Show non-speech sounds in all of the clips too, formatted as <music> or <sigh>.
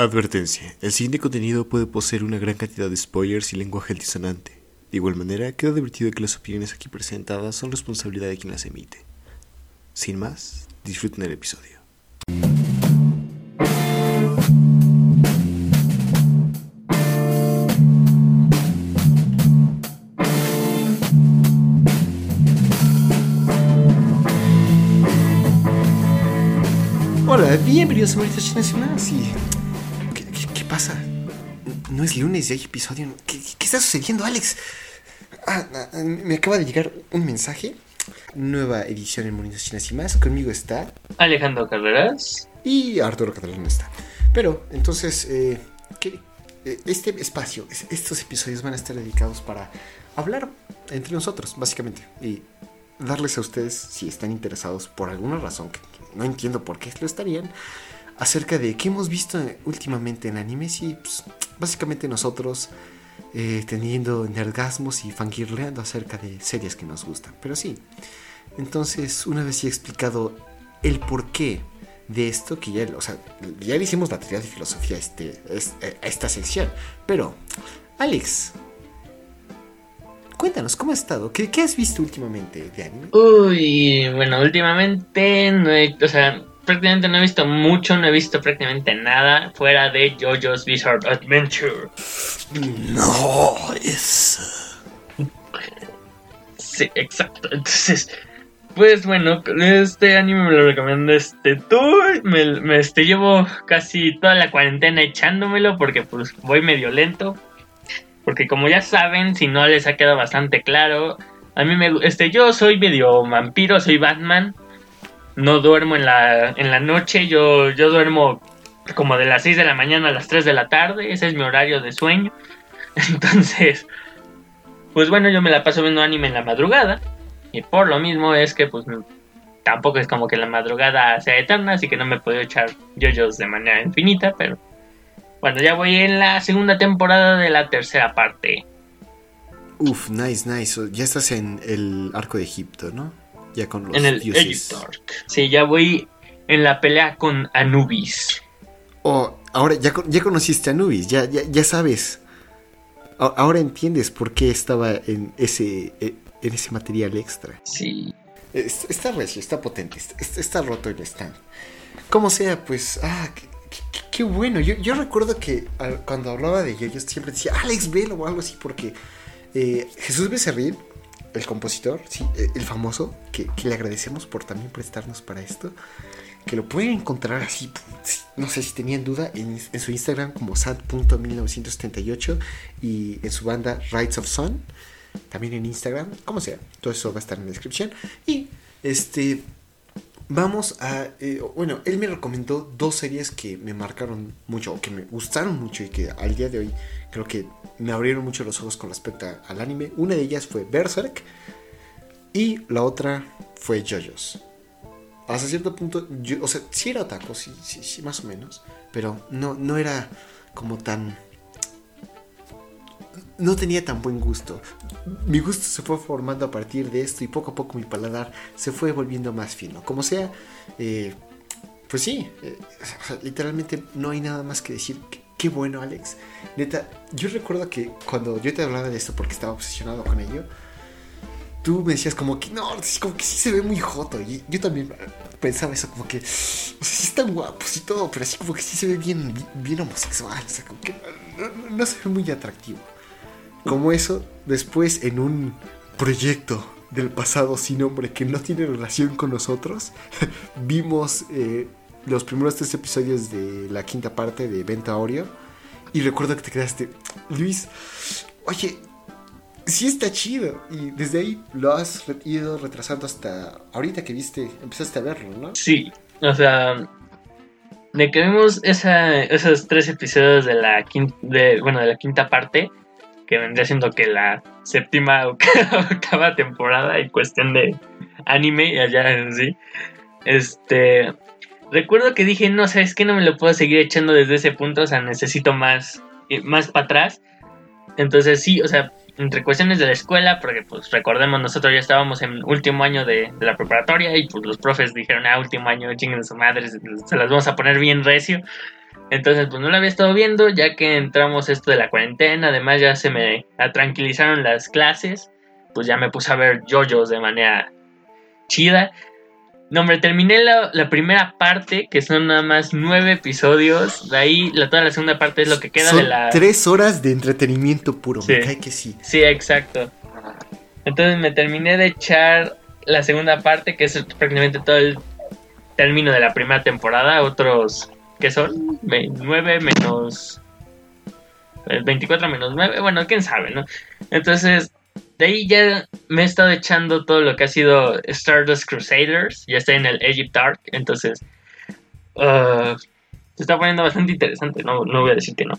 Advertencia. El siguiente contenido puede poseer una gran cantidad de spoilers y lenguaje altisonante. De igual manera, queda advertido que las opiniones aquí presentadas son responsabilidad de quien las emite. Sin más, disfruten el episodio. Hola, bienvenidos a Maritas Chinas y pasa? No es lunes y hay episodio. ¿Qué, qué está sucediendo, Alex? Ah, ah, me acaba de llegar un mensaje. Nueva edición en Monitas Chinas y más. Conmigo está. Alejandro Carreras. Y Arturo Catalán no está. Pero, entonces, eh, ¿qué- eh, este espacio, es- estos episodios van a estar dedicados para hablar entre nosotros, básicamente. Y darles a ustedes, si están interesados por alguna razón, que no entiendo por qué lo estarían, acerca de qué hemos visto últimamente en animes y pues, básicamente nosotros eh, teniendo nergasmos y fangirleando acerca de series que nos gustan. Pero sí, entonces una vez ya explicado el porqué de esto, que ya, o sea, ya le hicimos la teoría de filosofía a, este, esta sección, pero Alex, cuéntanos, ¿cómo has estado? ¿Qué, qué has visto últimamente de anime? Uy, bueno, últimamente no he, o sea, prácticamente no he visto mucho, no he visto prácticamente nada fuera de JoJo's Bizarre Adventure. No, es... Sí, exacto. Entonces, pues bueno, este anime me lo recomiendo este tú. Me, me- este, llevo casi toda la cuarentena echándomelo porque pues voy medio lento. Porque como ya saben, si no les ha quedado bastante claro, a mí me este yo soy medio vampiro, soy Batman. No duermo en la en la noche, yo yo duermo como de las 6 de la mañana a las 3 de la tarde, ese es mi horario de sueño. <laughs> Entonces, pues bueno, yo me la paso viendo anime en la madrugada. Y por lo mismo es que pues tampoco es como que la madrugada sea eterna, así que no me podido echar yoyos de manera infinita, pero bueno, ya voy en la segunda temporada de la tercera parte. Uf, nice, nice. Ya estás en el arco de Egipto, ¿no? Ya con los en el dioses. Sí, ya voy en la pelea con Anubis. Oh, ahora ya, ya conociste a Nubis, ya, ya, ya sabes. Ahora entiendes por qué estaba en ese, eh, en ese material extra. Sí. Es- Está recio, está potente, está, está roto el stand. Como sea, pues, ah, qué, qué- qué bueno. Yo, yo recuerdo que al- cuando hablaba de yo siempre decía, Alex, velo o algo así, porque eh, Jesús Becerril, el compositor, sí, eh, el famoso, que, que le agradecemos por también prestarnos para esto, que lo pueden encontrar así, no sé si tenían duda, en, en su Instagram como sad.1978 y en su banda Rights of Sun también en Instagram, como sea, todo eso va a estar en la descripción. Y este, vamos a, eh, bueno, él me recomendó dos series que me marcaron mucho, o que me gustaron mucho y que al día de hoy creo que me abrieron mucho los ojos con respecto al anime. Una de ellas fue Berserk y la otra fue JoJo's. Hasta cierto punto, o sea, sí era otaku, sí, sí, sí, más o menos, pero no, no era como tan no tenía tan buen gusto. Mi gusto se fue formando a partir de esto y poco a poco mi paladar se fue volviendo más fino. Como sea, eh, pues sí, eh, literalmente no hay nada más que decir. Qué, qué bueno, Alex. Neta, yo recuerdo que cuando yo te hablaba de esto porque estaba obsesionado con ello, tú me decías como que no, como que sí se ve muy joto. Y yo también pensaba eso, como que, o sea, sí están guapos y todo, pero así como que sí se ve bien, bien homosexual. O sea, como que no se ve muy atractivo como eso, después en un proyecto del pasado sin nombre que no tiene relación con nosotros, <laughs> vimos eh, los primeros tres episodios de la quinta parte de Venta Oreo. Y recuerdo que te quedaste, Luis, oye, sí está chido. Y desde ahí lo has ido retrasando hasta ahorita que viste, empezaste a verlo, ¿no? Sí, o sea, de que vimos esos tres episodios de la quinta, de, bueno, de la quinta parte, que vendría siendo que la séptima o <laughs> octava temporada en cuestión de anime y allá en sí. Este, recuerdo que dije, no, sabes que no me lo puedo seguir echando desde ese punto, o sea, necesito más, eh, más para atrás. Entonces sí, o sea, entre cuestiones de la escuela, porque pues recordemos, nosotros ya estábamos en último año de, la preparatoria y pues los profes dijeron, ah, último año, chinguen su madre, se, las vamos a poner bien recio. Entonces, pues no la había estado viendo, ya que entramos esto de la cuarentena, además ya se me tranquilizaron las clases, pues ya me puse a ver yoyos de manera chida. No, hombre, terminé la, primera parte, que son nada más nueve episodios. De ahí, la, toda la segunda parte es lo que queda de la. Tres horas de entretenimiento puro, sí. me cae que sí. Sí, exacto. Entonces me terminé de echar la segunda parte, que es prácticamente todo el término de la primera temporada. Otros, ¿qué son? 9 menos. 24 menos 9, bueno, quién sabe, ¿no? Entonces, de ahí ya me he estado echando todo lo que ha sido Stardust Crusaders. Ya está en el Egypt Arc. Entonces, uh, se está poniendo bastante interesante. No, no voy a decir que no.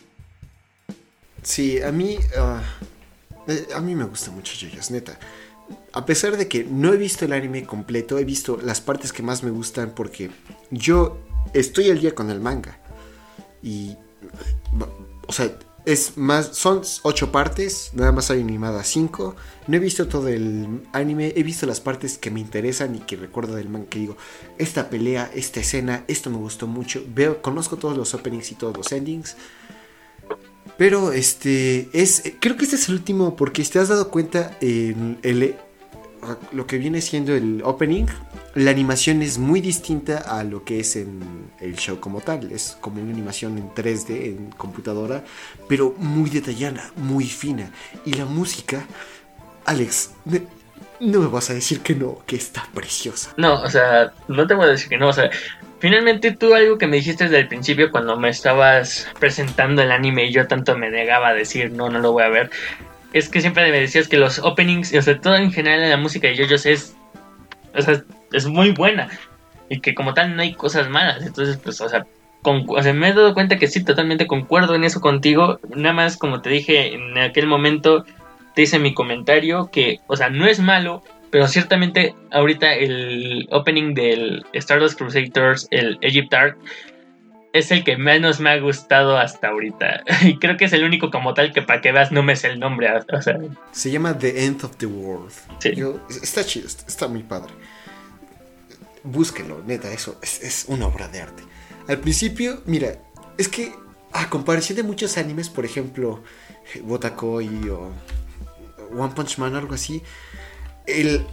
Sí, a mí. Uh, a mí me gusta mucho JoJo's, neta. A pesar de que no he visto el anime completo, he visto las partes que más me gustan porque yo estoy al día con el manga. Y. O sea, es más, son ocho partes, nada más hay animada cinco. No he visto todo el anime, he visto las partes que me interesan y que recuerdo del manga que digo, esta pelea, esta escena, esto me gustó mucho. Veo, conozco todos los openings y todos los endings. Pero este es, creo que este es el último porque si te has dado cuenta en el, lo que viene siendo el opening, la animación es muy distinta a lo que es en el show como tal. Es como una animación en 3D, en computadora, pero muy detallada, muy fina. Y la música, Alex, no me vas a decir que no, que está preciosa. No, o sea, no te voy a decir que no, o sea, finalmente tú algo que me dijiste desde el principio cuando me estabas presentando el anime y yo tanto me negaba a decir no, no lo voy a ver, es que siempre me decías que los openings, o sea, todo en general en la música de JoJo's es, o sea, es muy buena y que como tal no hay cosas malas, entonces pues, o sea, con, o sea, me he dado cuenta que sí, totalmente concuerdo en eso contigo, nada más como te dije en aquel momento, te hice mi comentario que, o sea, no es malo, pero ciertamente ahorita el opening del Stardust Crusaders, el Egypt Arc, es el que menos me ha gustado hasta ahorita. <laughs> Y creo que es el único como tal que para que veas no me sé el nombre. O sea. Se llama The End of the World. Sí. está chido, está muy padre. Búsquenlo, neta, eso es, una obra de arte. Al principio, mira, es que a comparación de muchos animes, por ejemplo, Botakoi o One Punch Man, algo así, el,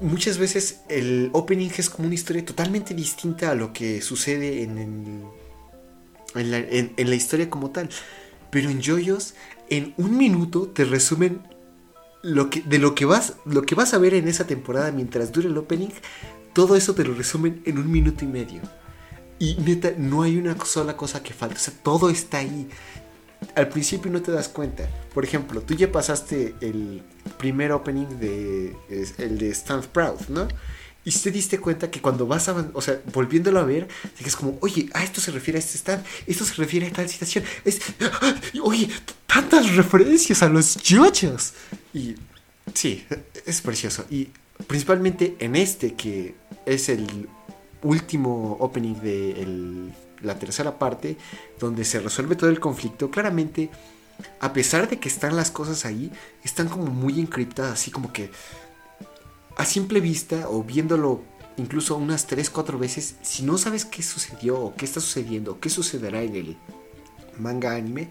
muchas veces el opening es como una historia totalmente distinta a lo que sucede en, en, la, historia como tal. Pero en JoJo's, en un minuto te resumen lo que, de lo que, vas, lo que vas a ver en esa temporada mientras dure el opening. Todo eso te lo resumen en un minuto y medio. Y neta, no hay una sola cosa que falte. O sea, todo está ahí al principio no te das cuenta. Por ejemplo, tú ya pasaste el primer opening de el de Stand Proud, ¿no? Y te diste cuenta que cuando vas a, o sea, volviéndolo a ver, dices como, oye, a esto se refiere a este stand, esto se refiere a tal situación. Es, <gasps> oye, tantas referencias a los yochos. Y sí, es precioso. Y principalmente en este, que es el último opening de la tercera parte, donde se resuelve todo el conflicto, claramente, a pesar de que están las cosas ahí, están como muy encriptadas, así como que a simple vista o viéndolo incluso unas 3, 4 veces, si no sabes qué sucedió o qué está sucediendo o qué sucederá en el manga anime,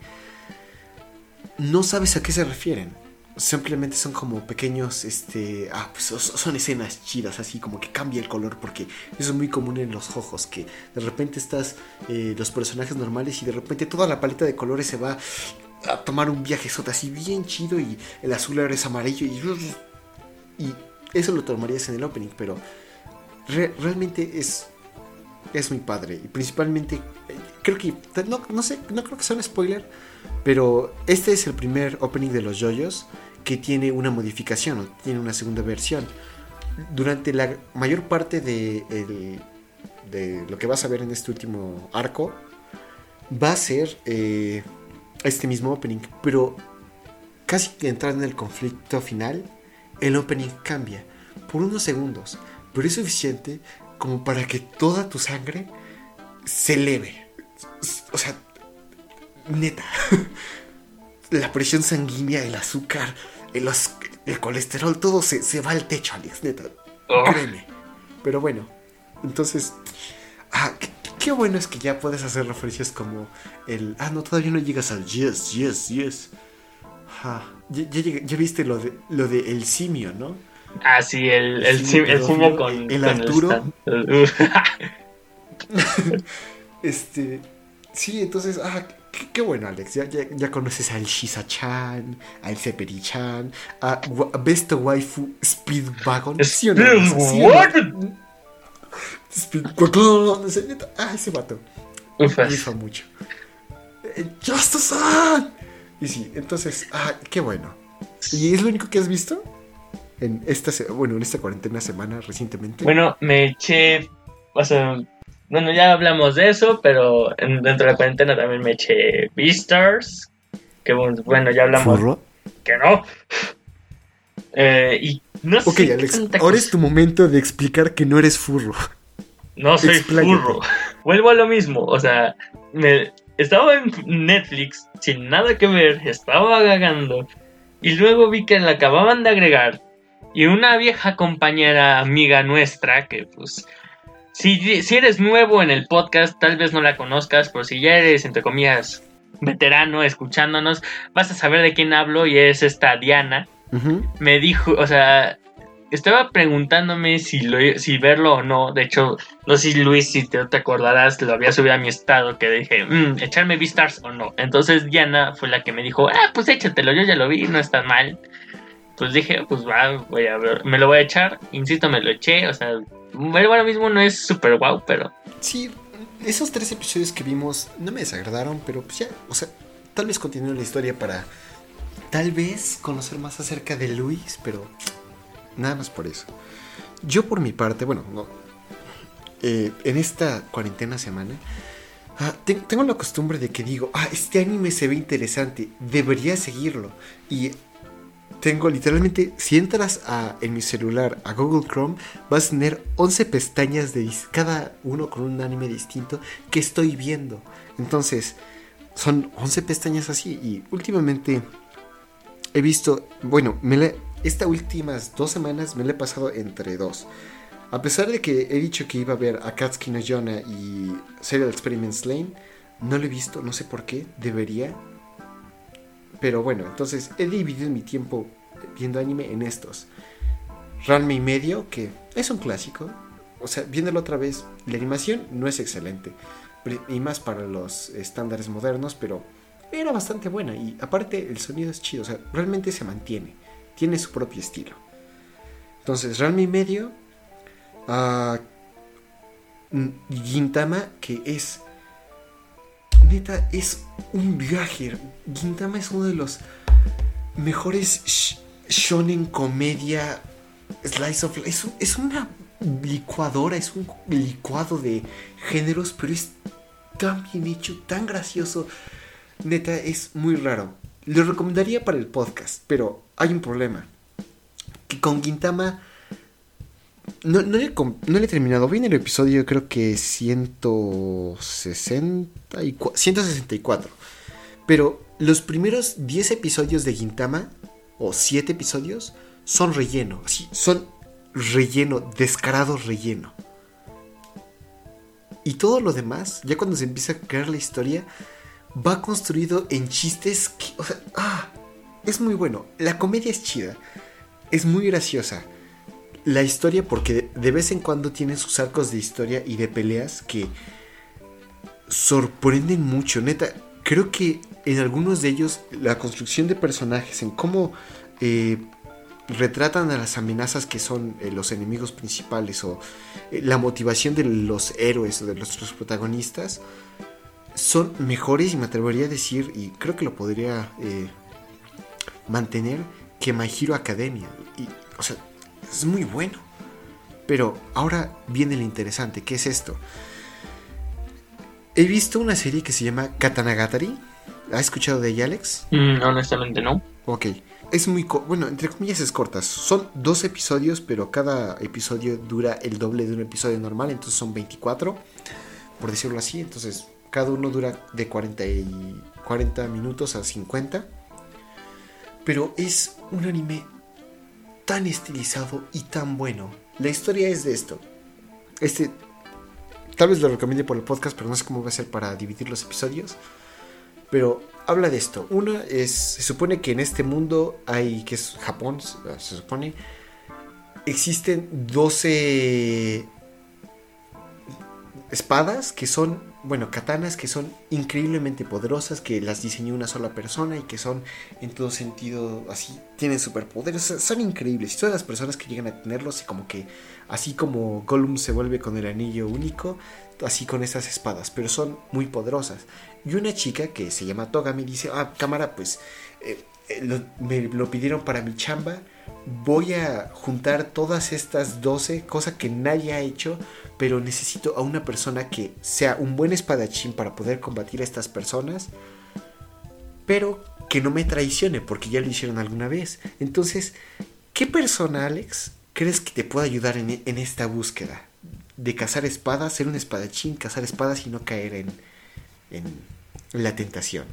no sabes a qué se refieren simplemente son como pequeños, este, ah, pues son escenas chidas, así como que cambia el color, porque eso es muy común en los ojos, que de repente estás eh, los personajes normales y de repente toda la paleta de colores se va a tomar un viaje así bien chido y el azul ahora es amarillo y, y eso lo tomarías en el opening, pero realmente es, es muy padre y principalmente creo que, no, no sé, no creo que sea un spoiler, pero este es el primer opening de los JoJo's que tiene una modificación o tiene una segunda versión. Durante la mayor parte de, lo que vas a ver en este último arco, va a ser eh, este mismo opening, pero casi que entrando en el conflicto final, el opening cambia por unos segundos, pero es suficiente como para que toda tu sangre se eleve. O sea, neta. <laughs> La presión sanguínea, el azúcar, el, el colesterol, todo se, va al techo, Alex, neta. Oh. Créeme. Pero bueno, entonces. Ah, qué bueno es que ya puedes hacer referencias como el. Ah, no, todavía no llegas al yes, yes, yes. Ja. Ya, ya, viste lo de, lo de el simio, ¿no? Ah, sí, el, el, Sí, sim- el simio con, el con Arturo. <laughs> <laughs> Este. Sí, entonces, ah, qué, qué bueno, Alex. Ya, ya, ya conoces al Shisa-chan, al Seperi-chan, a Besto Waifu Speedwagon. Speedwagon. neta, Ah, ese vato. Ufas. rifa mucho. Eh, ¡Justice-san! Y sí, entonces, ah, qué bueno. ¿Y es lo único que has visto? En esta, bueno, en esta cuarentena semana recientemente. Bueno, me eché. O sea, bueno, ya hablamos de eso, pero en- dentro de la cuarentena también me eché Beastars. Que bueno, ya hablamos Furro. que no. Eh, y no sé. Ok, qué Alex, tanta ahora cosa- es tu momento de explicar que no eres furro. No soy Expláyate. furro. <laughs> Vuelvo a lo mismo. O sea, me, estaba en Netflix sin nada que ver, estaba vagando. Y luego vi que la acababan de agregar. Y una vieja compañera amiga nuestra, que pues. Si, si eres nuevo en el podcast, tal vez no la conozcas, pero si ya eres, entre comillas, veterano escuchándonos, vas a saber de quién hablo y es esta Diana me dijo, o sea, estaba preguntándome si, lo, si verlo o no. De hecho, no sé si Luis, si te, te acordarás, lo había subido a mi estado que dije, "Mm, echarme Beastars o no. Entonces Diana fue la que me dijo, ah, pues échatelo, yo ya lo vi, no está mal. Pues dije, pues va, voy a ver, me lo voy a echar. Insisto, me lo eché, o sea, bueno, ahora mismo no es súper guau, pero Sí, esos tres episodios que vimos no me desagradaron, pero pues ya, o sea, tal vez continúe la historia para tal vez conocer más acerca de Luis, pero nada más por eso. Yo por mi parte, bueno, no, eh, en esta cuarentena semana, ah, te- tengo la costumbre de que digo, ah, este anime se ve interesante, debería seguirlo. Y tengo literalmente, si entras en mi celular a Google Chrome, vas a tener 11 pestañas de cada uno con un anime distinto que estoy viendo. Entonces, son 11 pestañas así y últimamente he visto, bueno, me estas últimas dos semanas me la he pasado entre dos. A pesar de que he dicho que iba a ver Akatsuki no Yona y Serial Experiments Lane, no lo he visto, no sé por qué, debería. Pero bueno, entonces he dividido mi tiempo viendo anime en estos. Ranma y medio, que es un clásico. O sea, viéndolo otra vez, la animación no es excelente. Y más para los estándares modernos, pero era bastante buena. Y aparte, el sonido es chido. O sea, realmente se mantiene. Tiene su propio estilo. Entonces, Ranma y medio. mm, Gintama, que es. Neta, es un viaje. Gintama es uno de los mejores sh- shonen comedia slice of life. Es, es una licuadora, es un licuado de géneros, pero es tan bien hecho, tan gracioso. Neta, es muy raro. Lo recomendaría para el podcast, pero hay un problema. Que con Gintama no, le, no le he terminado. Vi en el episodio creo que 164, 164. Pero los primeros 10 episodios de Gintama, o 7 episodios, son relleno. Así, son relleno, descarado relleno. Y todo lo demás, ya cuando se empieza a crear la historia, va construido en chistes que, o sea, ah, es muy bueno. La comedia es chida, es muy graciosa. La historia, porque de, vez en cuando tiene sus arcos de historia y de peleas que sorprenden mucho. Neta, creo que en algunos de ellos la construcción de personajes, en cómo eh, retratan a las amenazas que son eh, los enemigos principales o eh, la motivación de los héroes o de nuestros protagonistas, son mejores y me atrevería a decir, y creo que lo podría mantener, que My Academia. Y, o sea, es muy bueno. Pero ahora viene lo interesante, ¿qué es esto? He visto una serie que se llama Katanagatari. ¿Has escuchado de ella, Alex? mm, honestamente no. Ok. Es muy... co- Bueno, entre comillas es corta. Son dos episodios, pero cada episodio dura el doble de un episodio normal. Entonces son 24, por decirlo así. Entonces cada uno dura de 40, y 40 minutos a 50. Pero es un anime tan estilizado y tan bueno. La historia es de esto. Este tal vez lo recomiende por el podcast, pero no sé cómo va a ser para dividir los episodios. Pero habla de esto. Una es, se supone que en este mundo hay, que es Japón, se supone, existen 12 espadas que son, bueno, katanas que son increíblemente poderosas, que las diseñó una sola persona y que son en todo sentido así, tienen superpoderes, son increíbles. Y todas las personas que llegan a tenerlos, y como que, así como Gollum se vuelve con el anillo único, así con esas espadas, pero son muy poderosas. Y una chica que se llama Toga me dice, ah, cámara, pues eh, eh, me lo pidieron para mi chamba, voy a juntar todas estas 12, cosa que nadie ha hecho, pero necesito a una persona que sea un buen espadachín para poder combatir a estas personas, pero que no me traicione, porque ya lo hicieron alguna vez. Entonces, ¿qué persona, Alex, crees que te pueda ayudar en, esta búsqueda? De cazar espadas, ser un espadachín, cazar espadas y no caer en, en la tentación.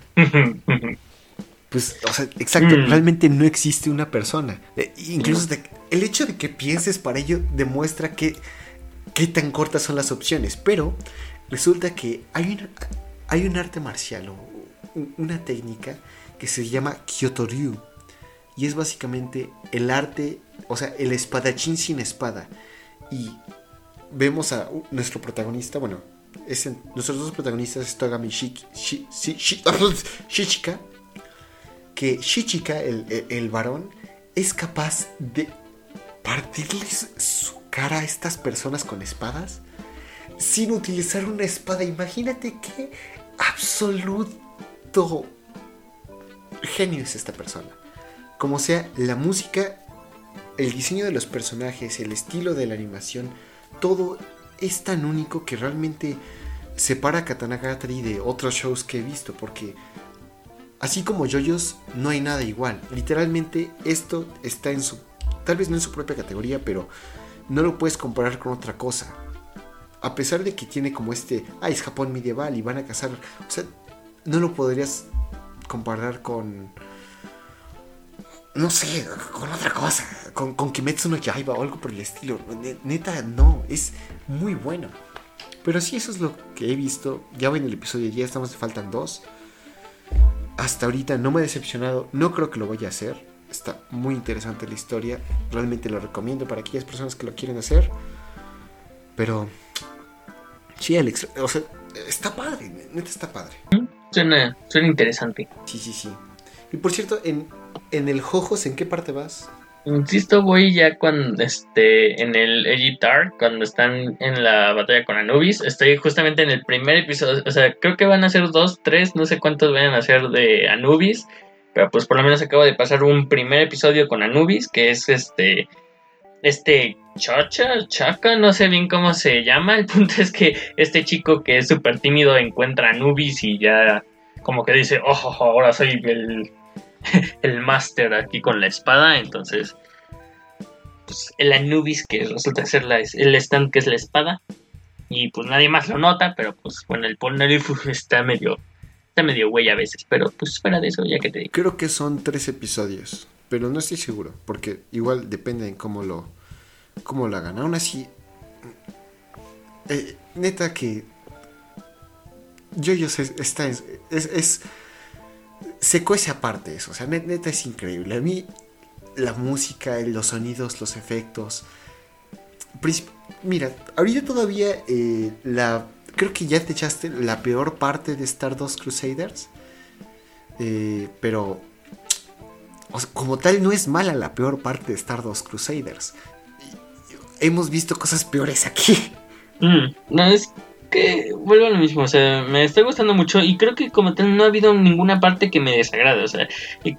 Pues, o sea, exacto, Mm. realmente no existe una persona. Eh, incluso de- el hecho de que pienses para ello demuestra que qué tan cortas son las opciones. Pero resulta que hay un, hay un arte marcial o una técnica que se llama Kyoto-ryu. Y es básicamente el arte, o sea, el espadachín sin espada. Y vemos a nuestro protagonista, bueno, es en- nuestros dos protagonistas es Togami Shiki- Shi- Shi- Shi- <laughs> Shichika, que Shichika, el, el- varón, es capaz de partirles su cara a estas personas con espadas sin utilizar una espada. Imagínate qué absoluto genio es esta persona. Como sea, la música, el diseño de los personajes, el estilo de la animación, todo es tan único que realmente separa a Katanagatari de otros shows que he visto. Porque así como Yoyos, no hay nada igual. Literalmente esto está en su... Tal vez no en su propia categoría, pero no lo puedes comparar con otra cosa. A pesar de que tiene como este... Ah, es Japón medieval y van a cazar... O sea, no lo podrías comparar con... No sé, con otra cosa. Con, con Kimetsu no Yaiba o algo por el estilo. Ne- Neta, no. Es muy bueno. Pero sí, eso es lo que he visto. Ya en el episodio 10, estamos, faltan dos. Hasta ahorita no me ha decepcionado. No creo que lo vaya a hacer. Está muy interesante la historia. Realmente lo recomiendo para aquellas personas que lo quieren hacer. Pero... Sí, Alex. O sea, está padre. Neta está padre. Suena, suena interesante. Sí, sí, sí. Y por cierto, en, en el Jojos, ¿en qué parte vas? Insisto, voy ya cuando este en el Egitar, cuando están en la batalla con Anubis. Estoy justamente en el primer episodio. O sea, creo que van a ser dos, tres, no sé cuántos vayan a ser de Anubis. Pero pues por lo menos acabo de pasar un primer episodio con Anubis, que es este. Este Chacha, Chaca, no sé bien cómo se llama. El punto es que este chico que es súper tímido encuentra Anubis y ya como que dice, oh, ahora soy el, <laughs> el máster aquí con la espada. Entonces, pues el Anubis que resulta ser el stand que es la espada. Y pues nadie más lo nota, pero pues bueno, el Polnareff <laughs> está medio, está medio güey a veces. Pero pues fuera de eso, ya que te digo. Creo que son tres episodios, pero no estoy seguro, porque igual depende en cómo lo, cómo lo hagan. Aún así, eh, neta que yo yo sé, está es, es, es- se cuece aparte eso, o sea, net- neta es increíble. A mí la música, los sonidos, los efectos. Mira, ahorita todavía eh, la creo que ya te echaste la peor parte de Stardust Crusaders. Eh, pero como tal no es mala la peor parte de Stardust Crusaders. Hemos visto cosas peores aquí. Mm, no, es que vuelvo a lo mismo, o sea, me está gustando mucho y creo que como tal no ha habido ninguna parte que me desagrade, o sea,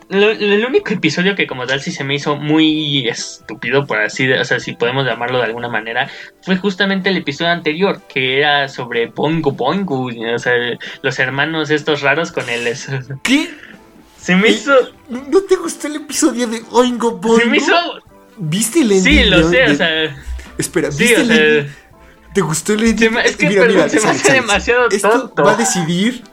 lo- el único episodio que como tal sí se me hizo muy estúpido, por así, o sea, si podemos llamarlo de alguna manera, fue justamente el episodio anterior, que era sobre Bongo Bongo, o sea, los hermanos estos raros con el... <laughs> ¿Qué? Se me hizo... ¿No te gustó el episodio de Oingo Boingo? Se me hizo... ¿Viste el? Sí, lo sé, de- o sea... Espera, Sí, ¿viste o sea... ¿Te gustó el me- es que, Mira, perdón, mira, se me hace demasiado Esto tonto. va a decidir...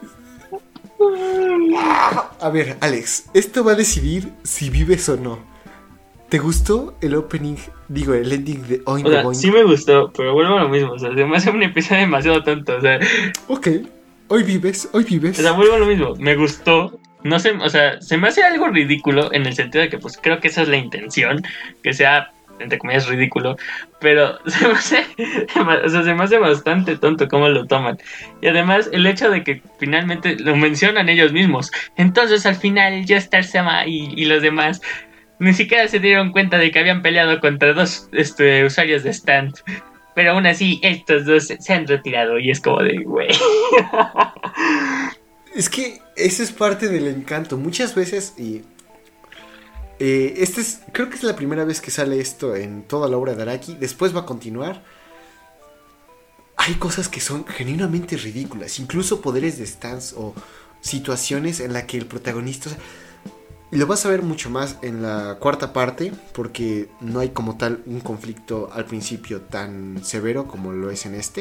A ver, Alex, esto va a decidir si vives o no. ¿Te gustó el opening? Digo, el ending de Oink O sea, Boink? sí me gustó, pero vuelvo a lo mismo. O sea, se me hace un episodio demasiado tonto. O sea, Ok, hoy vives, hoy vives. o sea, vuelvo a lo mismo. Me gustó. No sé, o sea, se me hace algo ridículo en el sentido de que, pues creo que esa es la intención. Que sea, entre comillas, ridículo. Pero <laughs> se me hace, o sea, se me hace bastante tonto cómo lo toman. Y además, el hecho de que finalmente lo mencionan ellos mismos. Entonces, al final, Joestar Sama y, y los demás ni siquiera se dieron cuenta de que habían peleado contra dos este, usuarios de stand. Pero aún así, estos dos se han retirado y es como de, güey. <laughs> Es que ese es parte del encanto. Muchas veces, y. eh, este es. Creo que es la primera vez que sale esto en toda la obra de Araki. Después va a continuar. Hay cosas que son genuinamente ridículas. Incluso poderes de stance o situaciones en las que el protagonista. lo vas a ver mucho más en la cuarta parte. Porque no hay como tal un conflicto al principio tan severo como lo es en este.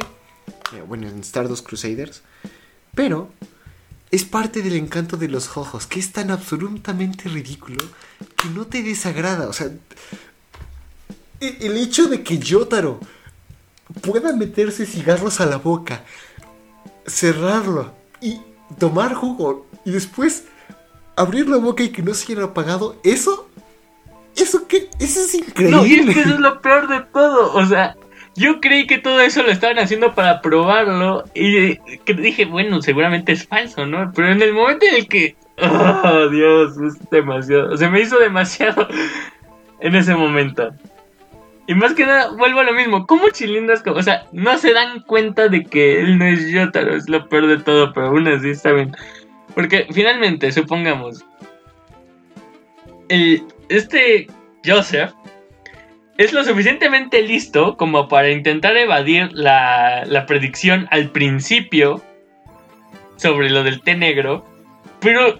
Eh, bueno, en Stardust Crusaders. Pero es parte del encanto de los ojos, que es tan absolutamente ridículo que no te desagrada. O sea, e- el hecho de que Yotaro pueda meterse cigarros a la boca, cerrarlo y tomar jugo y después abrir la boca y que no se haya apagado, eso, eso que, eso es increíble. No, y es que eso es lo peor de todo. O sea, yo creí que todo eso lo estaban haciendo para probarlo. Y dije, bueno, seguramente es falso, ¿no? Pero en el momento en el que. Oh, Dios, es demasiado. Se me hizo demasiado <laughs> en ese momento. Y más que nada, vuelvo a lo mismo. ¿Cómo chilindas? O sea, no se dan cuenta de que él no es Yotaro, es lo peor de todo, pero aún así saben. Porque finalmente, supongamos, el, este Joseph es lo suficientemente listo como para intentar evadir la, la predicción al principio sobre lo del té negro, pero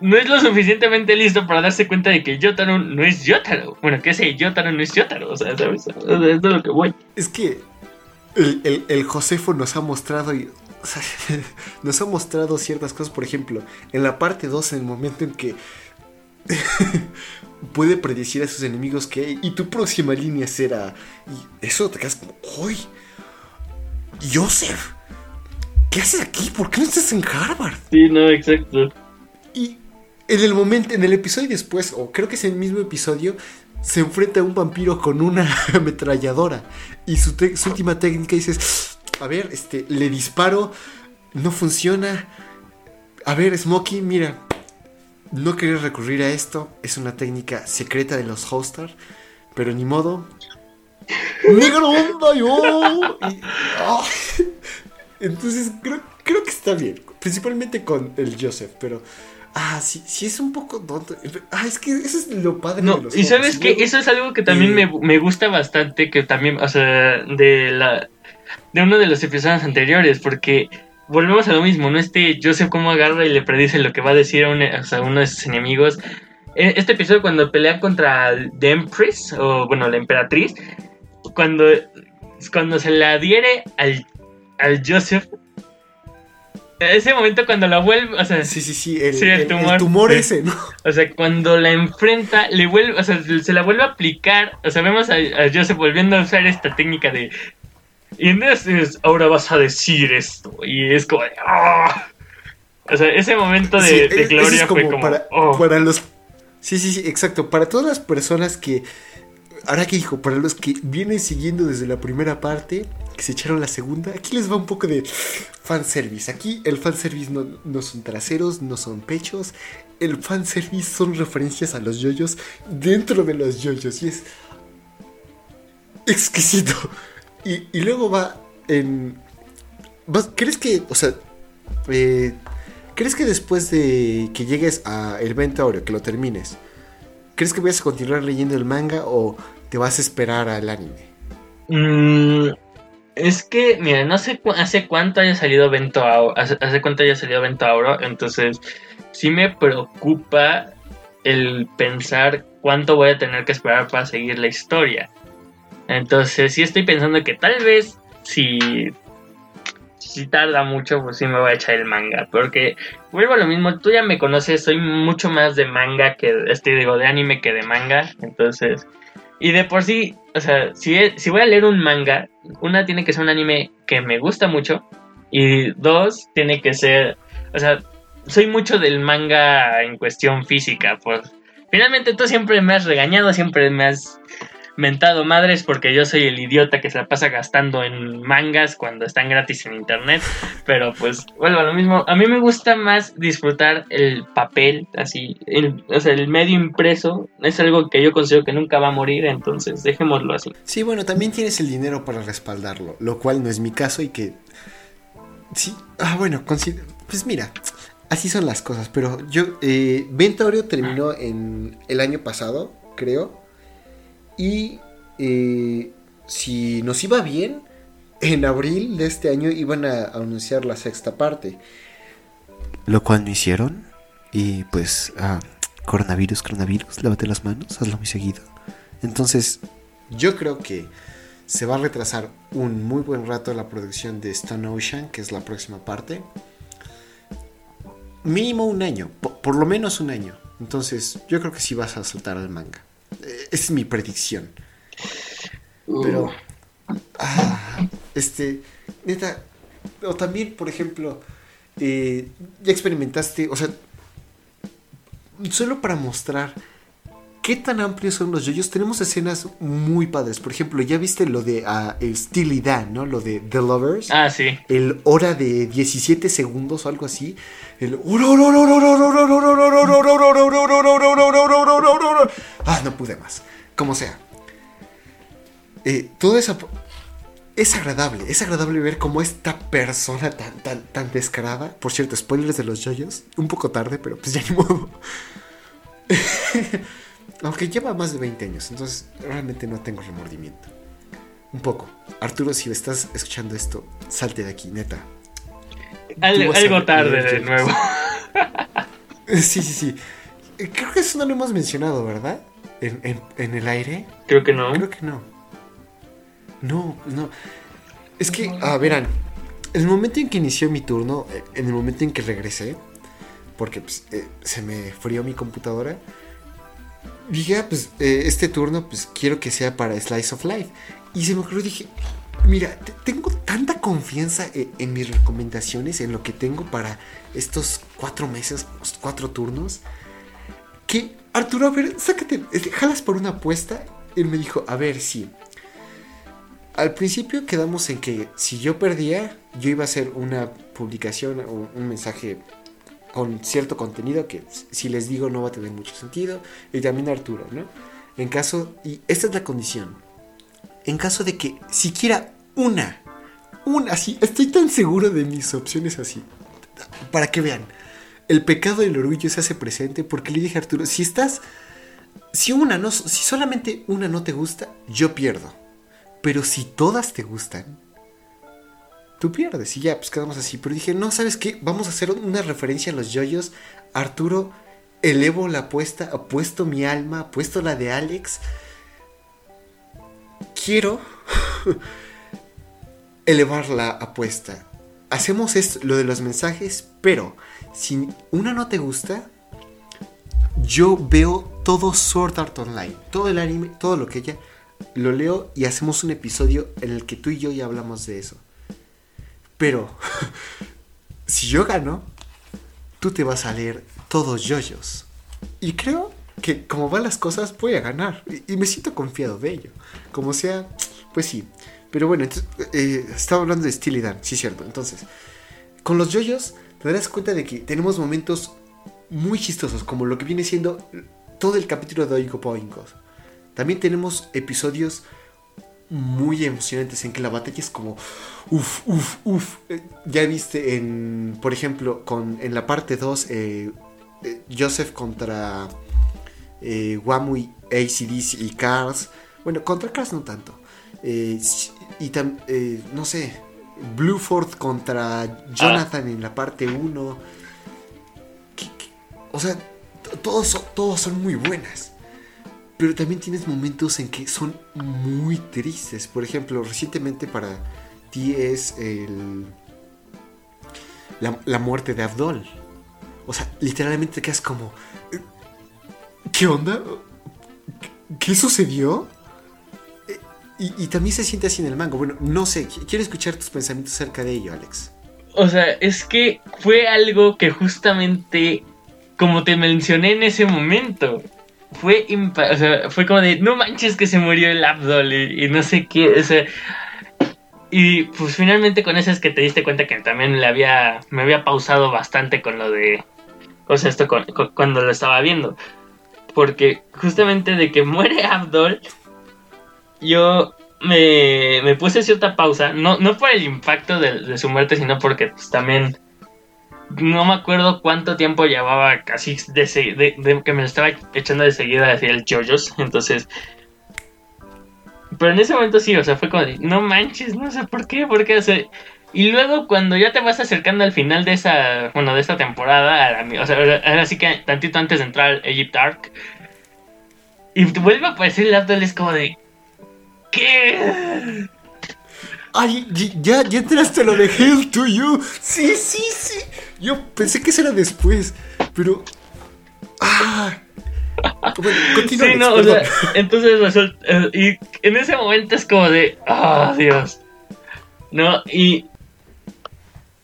no es lo suficientemente listo para darse cuenta de que Yotaro no es Yotaro. Bueno, que ese Yotaro no es Yotaro, o sea, ¿sabes? Es de lo que voy. Es que el, el- Josefo nos ha mostrado <laughs> nos ha mostrado ciertas cosas, por ejemplo, en la parte 2, en el momento en que puede predecir a sus enemigos que y tu próxima línea será. Y eso te quedas como, ¡Uy! Joseph, ¿qué haces aquí? ¿Por qué no estás en Harvard? Sí, no, exacto. Y en el momento, en el episodio después, o creo que es el mismo episodio, se enfrenta a un vampiro con una <laughs> ametralladora. Y su, su última técnica dices, a ver, este, le disparo, no funciona. A ver, Smokey, mira, no quería recurrir a esto, es una técnica secreta de los Hostar, pero ni modo. ¡Negro onda yo! Y- ah. Entonces creo, creo que está bien, principalmente con el Joseph, pero... Ah, sí, sí es un poco tonto. Ah, es que eso es lo padre de los y juegos. sabes que eso es algo que también eh, me, me gusta bastante, que también, o sea, de la de uno de los episodios anteriores, porque volvemos a lo mismo, ¿no? Este Joseph cómo agarra y le predice lo que va a decir a, un- o sea, a uno de sus enemigos. Eh, Este episodio cuando pelea contra The Empress, o bueno, la emperatriz, cuando, cuando se le adhiere al, al Joseph, ese momento cuando la vuelve, o sea, Sí, sí, sí, el, Sí, el el- el tumor. tumor Sí. ese, ¿no? o sea, cuando la enfrenta, le vuelve, o sea, se la vuelve a aplicar. O sea, vemos a, a Joseph volviendo a usar esta técnica de. Y entonces, ahora vas a decir esto. Y es como. ¡ah! O sea, ese momento de, Sí, de es- ese gloria es como, fue como. para, oh. para los... Sí, sí, sí, exacto. Para todas las personas que... Ahora que dijo, para los que vienen siguiendo desde la primera parte, que se echaron la segunda, aquí les va un poco de fanservice. Aquí el fanservice no, no son traseros, no son pechos. El fanservice son referencias a los yoyos dentro de los yoyos. Y es exquisito. Y, y luego va en... ¿Crees que, o sea, eh, ¿crees que después de que llegues a el evento Aureo, que lo termines, ¿crees que vayas a continuar leyendo el manga o te vas a esperar al anime? Mm, es que, mira, no sé hace cuánto haya salido Vento Auro, hace, hace cuánto haya salido Vento Auro, entonces sí me preocupa el pensar cuánto voy a tener que esperar para seguir la historia. Entonces sí estoy pensando que tal vez si si tarda mucho, pues sí me voy a echar el manga. Porque vuelvo a lo mismo, tú ya me conoces, soy mucho más de manga que, este, digo, de anime que de manga. Entonces, y de por sí, o sea, si, si voy a leer un manga, una tiene que ser un anime que me gusta mucho. Y dos, tiene que ser, o sea, soy mucho del manga en cuestión física, pues. Finalmente tú siempre me has regañado, siempre me has mentado madres porque yo soy el idiota que se la pasa gastando en mangas cuando están gratis en internet. Pero pues vuelvo a lo mismo. A mí me gusta más disfrutar el papel, así, el, o sea, el medio impreso. Es algo que yo considero que nunca va a morir, entonces dejémoslo así. Sí, bueno, también tienes el dinero para respaldarlo, lo cual no es mi caso y que... Sí, ah, bueno, pues mira, así son las cosas, pero yo... Eh, Ventorio terminó en el año pasado, creo y eh, si nos iba bien, en abril de este año iban a, anunciar la sexta parte. Lo cual no hicieron. Y pues, ah, coronavirus, coronavirus, lávate las manos, hazlo muy seguido. Entonces, yo creo que se va a retrasar un muy buen rato la producción de Stone Ocean, que es la próxima parte. Mínimo un año, por, lo menos un año. Entonces, yo creo que sí vas a saltar al manga. Esa es mi predicción. Pero. Ah, este. Neta. O también, por ejemplo. Eh, ya experimentaste. O sea. Solo para mostrar qué tan amplios son los yoyos, tenemos escenas muy padres. Por ejemplo, ya viste lo de uh, el Steely Dan, ¿no? Lo de The Lovers. Ah, sí. El hora de 17 segundos o algo así. El. Ah, no pude más. Como sea. Eh, todo eso. Es agradable, es agradable ver cómo esta persona tan, tan, tan descarada. Por cierto, spoilers de los yoyos. Un poco tarde, pero pues ya ni modo. <laughs> Aunque lleva más de 20 años, entonces realmente no tengo remordimiento. Un poco. Arturo, si estás escuchando esto, salte de aquí, neta. algo tarde de nuevo. <laughs> sí, sí, sí. Creo que eso no lo hemos mencionado, ¿verdad? ¿En, el aire? Creo que no. Creo que no. No, no. Es que, ah, verán, en el momento en que inició mi turno, eh, en el momento en que regresé, porque pues, eh, se me frío mi computadora, dije, ah, pues eh, este turno, pues quiero que sea para Slice of Life. Y se me ocurrió, dije, mira, tengo tanta confianza en, en, mis recomendaciones, en lo que tengo para estos cuatro meses, cuatro turnos, que Arturo, a ver, sácate, jalas por una apuesta. Él me dijo, a ver, sí. Al principio quedamos en que si yo perdía, yo iba a hacer una publicación o un mensaje con cierto contenido que si les digo no va a tener mucho sentido. Y también Arturo, ¿no? En caso, y esta es la condición. En caso de que siquiera una, una, así, estoy tan seguro de mis opciones así. Para que vean, el pecado del orgullo se hace presente porque le dije a Arturo, si estás, si una no, si solamente una no te gusta, yo pierdo. Pero si todas te gustan, tú pierdes. Y ya, pues quedamos así. Pero dije, no, ¿sabes qué? Vamos a hacer una referencia a los yoyos. Arturo, elevo la apuesta, apuesto mi alma, apuesto la de Alex. Quiero <laughs> elevar la apuesta. Hacemos esto, lo de los mensajes, pero si una no te gusta, yo veo todo Sword Art Online, todo el anime, todo lo que ella, lo leo y hacemos un episodio en el que tú y yo ya hablamos de eso. Pero, <laughs> si yo gano, tú te vas a leer todos yoyos. Y creo que como van las cosas, voy a ganar. Y, me siento confiado de ello. Como sea, pues sí. Pero bueno, eh, estaba hablando de Steely Dan, sí, cierto. Entonces, con los yoyos, te darás cuenta de que tenemos momentos muy chistosos, como lo que viene siendo todo el capítulo de Oingo Poinkos. También tenemos episodios muy emocionantes en que la batalla es como uff, uff, uff. Eh, ya viste en, por ejemplo, con, en la parte 2, eh, eh, Joseph contra eh, Wamui, ACDC y Cars. Bueno, contra Cars no tanto. y también, no sé, Blueford contra Jonathan en la parte 1. O sea, todos, todos son muy buenas. Pero también tienes momentos en que son muy tristes. Por ejemplo, recientemente para ti es el la, muerte de Abdol. O sea, literalmente te quedas como... ¿Qué onda? ¿Qué sucedió? Y, también se siente así en el mango. Bueno, no sé, quiero escuchar tus pensamientos acerca de ello, Alex. O sea, es que fue algo que justamente, como te mencioné en ese momento, fue, o sea, fue como de, no manches que se murió el Abdol y, no sé qué, o sea, y pues finalmente con eso es que te diste cuenta que también le había, me había pausado bastante con lo de, o sea, esto cuando lo estaba viendo, porque justamente de que muere Abdol, yo me, me puse cierta pausa, no, no por el impacto de, su muerte, sino porque pues, también no me acuerdo cuánto tiempo llevaba casi de, que me lo estaba echando de seguida hacia el JoJo's, entonces... Pero en ese momento sí, o sea, fue como de, no manches, no sé por qué, por qué, o y luego cuando ya te vas acercando al final de esa, bueno, de esta temporada, o sea, ahora sí que tantito antes de entrar al Egypt Arc, y vuelve a aparecer el Abdul, es como de, ¿Qué? Ay, ya, ya entraste lo de Hell to You. Sí, sí, sí. Yo pensé que eso era después, pero. Ah. Bueno, continúa. Sí, no, o sea, <laughs> entonces resulta. Eh, y en ese momento es como de. ¡Ah, oh, Dios! ¿No? Y.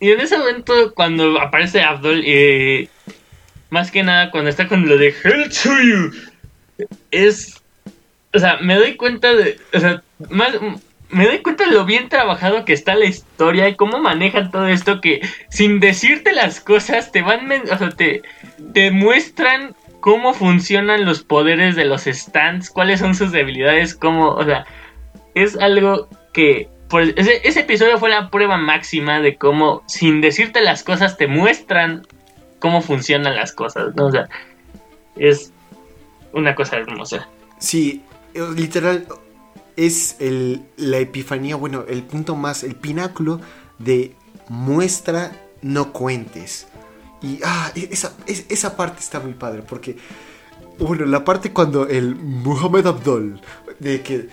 Y en ese momento, cuando aparece Abdul, y. más que nada, cuando está con lo de Hell to You, es o sea, me doy cuenta de, o sea, más, me doy cuenta de lo bien trabajado que está la historia y cómo manejan todo esto que sin decirte las cosas te van, o sea, te, te muestran cómo funcionan los poderes de los stands, cuáles son sus debilidades, cómo, o sea, es algo que ese, ese episodio fue la prueba máxima de cómo sin decirte las cosas te muestran cómo funcionan las cosas, ¿no? O sea, es una cosa hermosa. Sí, literal, es el, la epifanía, bueno, el punto más, el pináculo de muestra, no cuentes. Y ah, e, esa, esa parte está muy padre, porque, bueno, la parte cuando el Muhammad Abdul, de que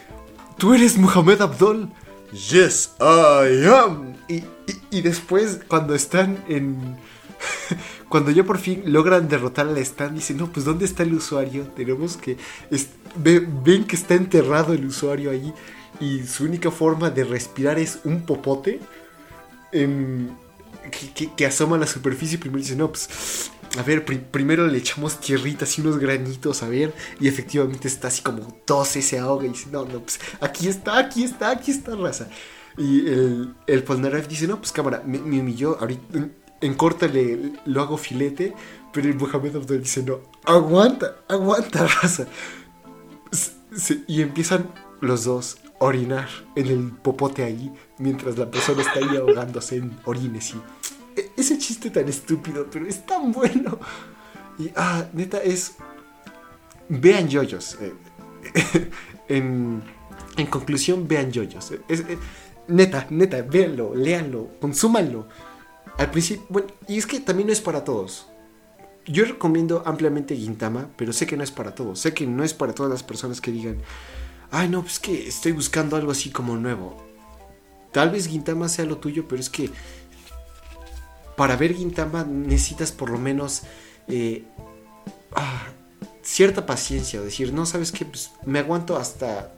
tú eres Muhammad Abdul, yes, I am. Y, y después, cuando están en <laughs> cuando ya por fin logran derrotar al stand, dicen, no, pues ¿dónde está el usuario? Tenemos que... ven que está enterrado el usuario allí y su única forma de respirar es un popote que, asoma a la superficie. Primero dicen, no, pues... A ver, primero le echamos tierritas y unos granitos, a ver. Y efectivamente está así como tose, se ahoga y dice, no, no, pues aquí está, aquí está, aquí está, raza. Y el, el Polnareff dice, no, pues cámara, me, me humilló ahorita en corta le, lo hago filete, pero el Mohamed Abdul dice, no, aguanta, aguanta, <laughs> raza. y empiezan los dos a orinar en el popote ahí, mientras la persona está ahí ahogándose en orines. Y e, ese chiste tan estúpido, pero es tan bueno. Y, ah, neta, es... Vean yoyos. Eh, <laughs> en, conclusión, vean yoyos. Es, eh, neta, neta, véanlo, léanlo, consúmanlo al principio, bueno, y es que también no es para todos. Yo recomiendo ampliamente Gintama, pero sé que no es para todos. Sé que no es para todas las personas que digan, ay, no, pues que estoy buscando algo así como nuevo. Tal vez Gintama sea lo tuyo, pero es que para ver Gintama necesitas por lo menos eh, ah, cierta paciencia. Decir, no, sabes qué, pues me aguanto hasta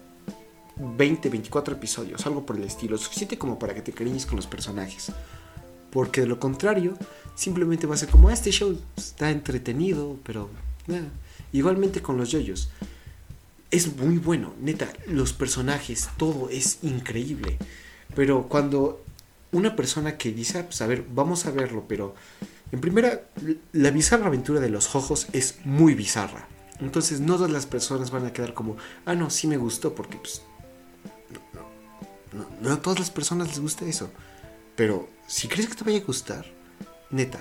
20, 24 episodios, algo por el estilo. Suficiente como para que te cariñes con los personajes. Porque de lo contrario, simplemente va a ser como, este show está entretenido, pero igualmente con los yoyos. Es muy bueno, neta, los personajes, todo es increíble. Pero cuando una persona que dice, ah, pues a ver, vamos a verlo, pero en primera, la bizarra aventura de los ojos es muy bizarra. Entonces no todas las personas van a quedar como, ah, no, sí me gustó, porque pues... No, no, no a todas las personas les gusta eso. Pero si crees que te vaya a gustar, neta,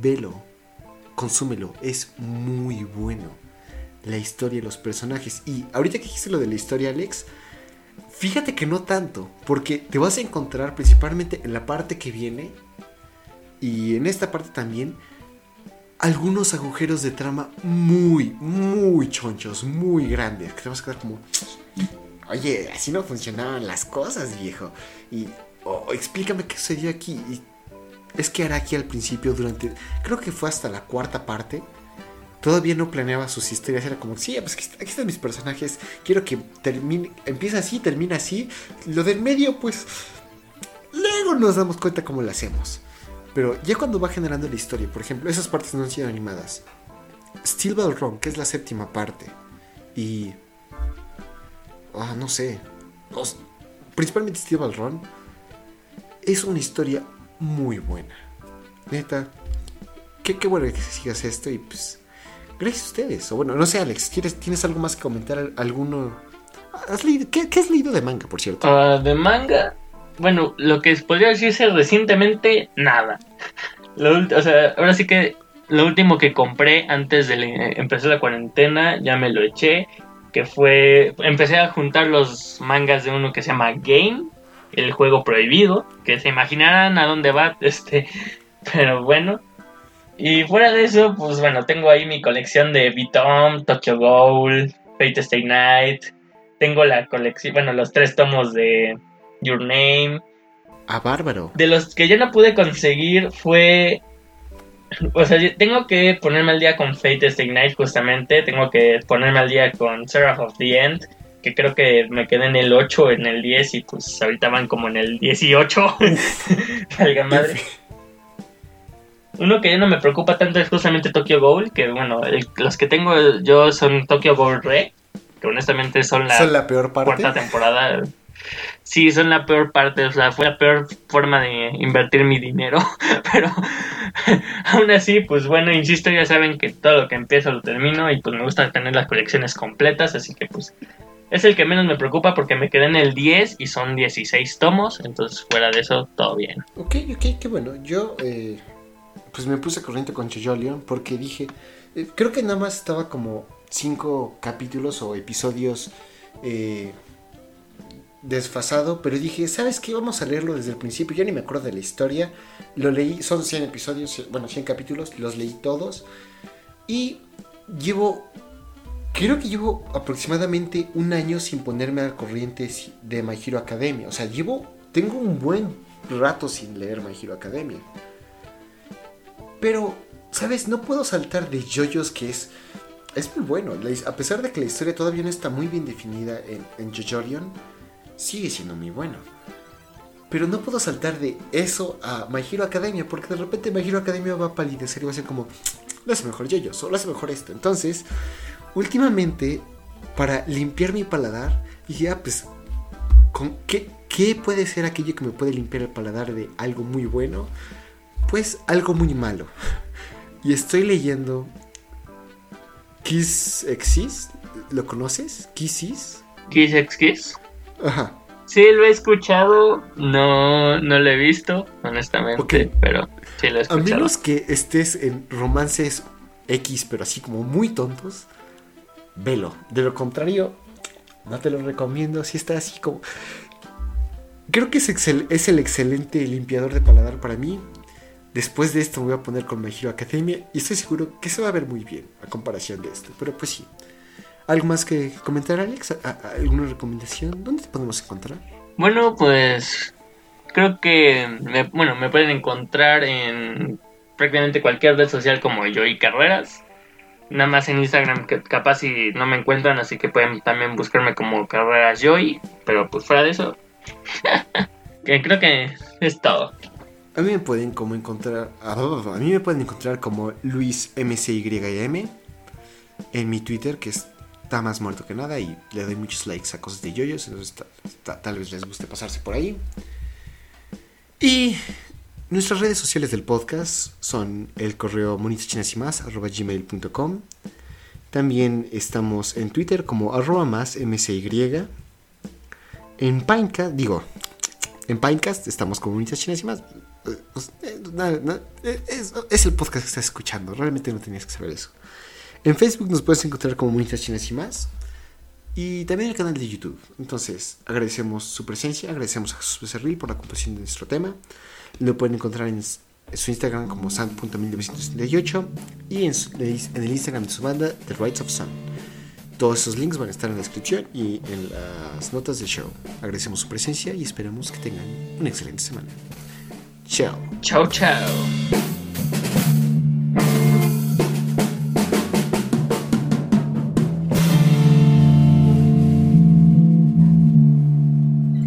velo, consúmelo, es muy bueno. La historia, los personajes. Y ahorita que dijiste lo de la historia, Alex, fíjate que no tanto, porque te vas a encontrar principalmente en la parte que viene y en esta parte también algunos agujeros de trama muy, muy chonchos, muy grandes, que te vas a quedar como, oye, así no funcionaban las cosas, viejo. Y o explícame qué sucedió aquí. es que Araki al principio, durante, creo que fue hasta la cuarta parte, todavía no planeaba sus historias. Era como, sí, pues aquí, están mis personajes. Quiero que termine, empieza así, termina así. Lo del medio, pues, luego nos damos cuenta cómo lo hacemos. Pero ya cuando va generando la historia, por ejemplo, esas partes no han sido animadas. Steel Ball Run, que es la séptima parte. Y... Ah, no sé. principalmente Steel Ball Run. Es una historia muy buena. Neta. Qué, qué bueno que sigas esto y pues Gracias a ustedes. O bueno, no sé, Alex, ¿tienes algo más que comentar? ¿Alguno? ¿Has leído? ¿Qué, has leído de manga, por cierto? Ah, de manga, bueno, lo que podría decirse recientemente, nada. o sea, ahora sí que lo último que compré antes de empezar la cuarentena, ya me lo eché, que fue, empecé a juntar los mangas de uno que se llama Game, el juego prohibido, que se imaginarán a dónde va, <laughs> este, pero bueno, y fuera de eso, pues bueno, tengo ahí mi colección de Vitom, Tokyo Ghoul, Fate Stay Night. Tengo la colección, bueno, los tres tomos de Your Name. Ah, bárbaro. De los que yo no pude conseguir fue. O sea, tengo que ponerme al día con Fate Stay Night, justamente. Tengo que ponerme al día con Seraph of the End. Que creo que me quedé en el 8, en el 10 y pues ahorita van como en el 18. Salga <laughs> madre. Uno que ya no me preocupa tanto es justamente Tokyo Ghoul, que bueno, los que tengo yo son Tokyo Ghoul Re, que honestamente son la, ¿Son la peor parte? cuarta temporada. Sí, son la peor parte, o sea, fue la peor forma de invertir mi dinero, <laughs> pero <laughs> aún así, pues bueno, insisto, ya saben que todo lo que empiezo lo termino y pues me gusta tener las colecciones completas, así que pues es el que menos me preocupa porque me quedé en el 10 y son 16 tomos, entonces fuera de eso, todo bien. Ok, ok, qué bueno. Yo, eh, pues me puse corriente con Chojolion porque dije, eh, creo que nada más estaba como cinco capítulos o episodios eh, desfasado, pero dije, ¿sabes qué? Vamos a leerlo desde el principio, yo ni me acuerdo de la historia, lo leí, son 100 episodios, bueno, 100 capítulos, los leí todos y llevo, creo que llevo aproximadamente un año sin ponerme al corriente de My Hero Academia, o sea, llevo, tengo un buen rato sin leer My Hero Academia. Pero, ¿sabes? No puedo saltar de JoJo's que es... Es muy bueno. A pesar de que la historia todavía no está muy bien definida en, en JoJorion, sigue siendo muy bueno. Pero no puedo saltar de eso a My Hero Academia, porque de repente My Hero Academia va a palidecer y va a ser como, lo hace mejor JoJo's, o lo hace mejor esto. Entonces, últimamente, para limpiar mi paladar, dije, ah, pues, ¿con qué, ¿qué puede ser aquello que me puede limpiar el paladar de algo muy bueno? pues algo muy malo. <laughs> Y estoy leyendo Kiss Exist. ¿Lo conoces? Kissis. Kiss X Kiss. Ajá. Sí, lo he escuchado. No, no lo he visto, honestamente. Pero sí lo he escuchado. A menos que estés en romances X, pero así como muy tontos, velo. De lo contrario, no te lo recomiendo. Si está así como. Creo que es, es el excelente limpiador de paladar para mí. Después de esto me voy a poner con My Hero Academia y estoy seguro que se va a ver muy bien a comparación de esto. Pero pues sí. ¿Algo más que comentar, Alex? ¿Alguna recomendación? ¿Dónde te podemos encontrar? Bueno, pues creo que me, bueno, me pueden encontrar en prácticamente cualquier red social como Joy Carreras. Nada más en Instagram que capaz si no me encuentran, así que pueden también buscarme como Carreras Joy. Pero pues fuera de eso, <laughs> que creo que es todo. A mí me pueden como encontrar. A mí me pueden encontrar como Luis MCYM en mi Twitter, que está más muerto que nada, y le doy muchos likes a cosas de yoyos, entonces tal vez les guste pasarse por ahí. Y nuestras redes sociales del podcast son el correo gmail.com También estamos en Twitter como arroba más MCY. En Pinecast, digo, en Pinecast estamos como Monitas pues, eh, eh, es, el podcast que estás escuchando. Realmente no tenías que saber eso. En Facebook nos puedes encontrar como Monitas. Y también el canal de YouTube. Entonces, agradecemos su presencia. Agradecemos a Jesús Becerril por la composición de nuestro tema. Lo pueden encontrar en su Instagram como san.1978 y en, en, el Instagram de su banda The Rights of Sun. Todos esos links van a estar en la descripción y en las notas del show. Agradecemos su presencia y esperamos que tengan una excelente semana. Chao. Chao, chao.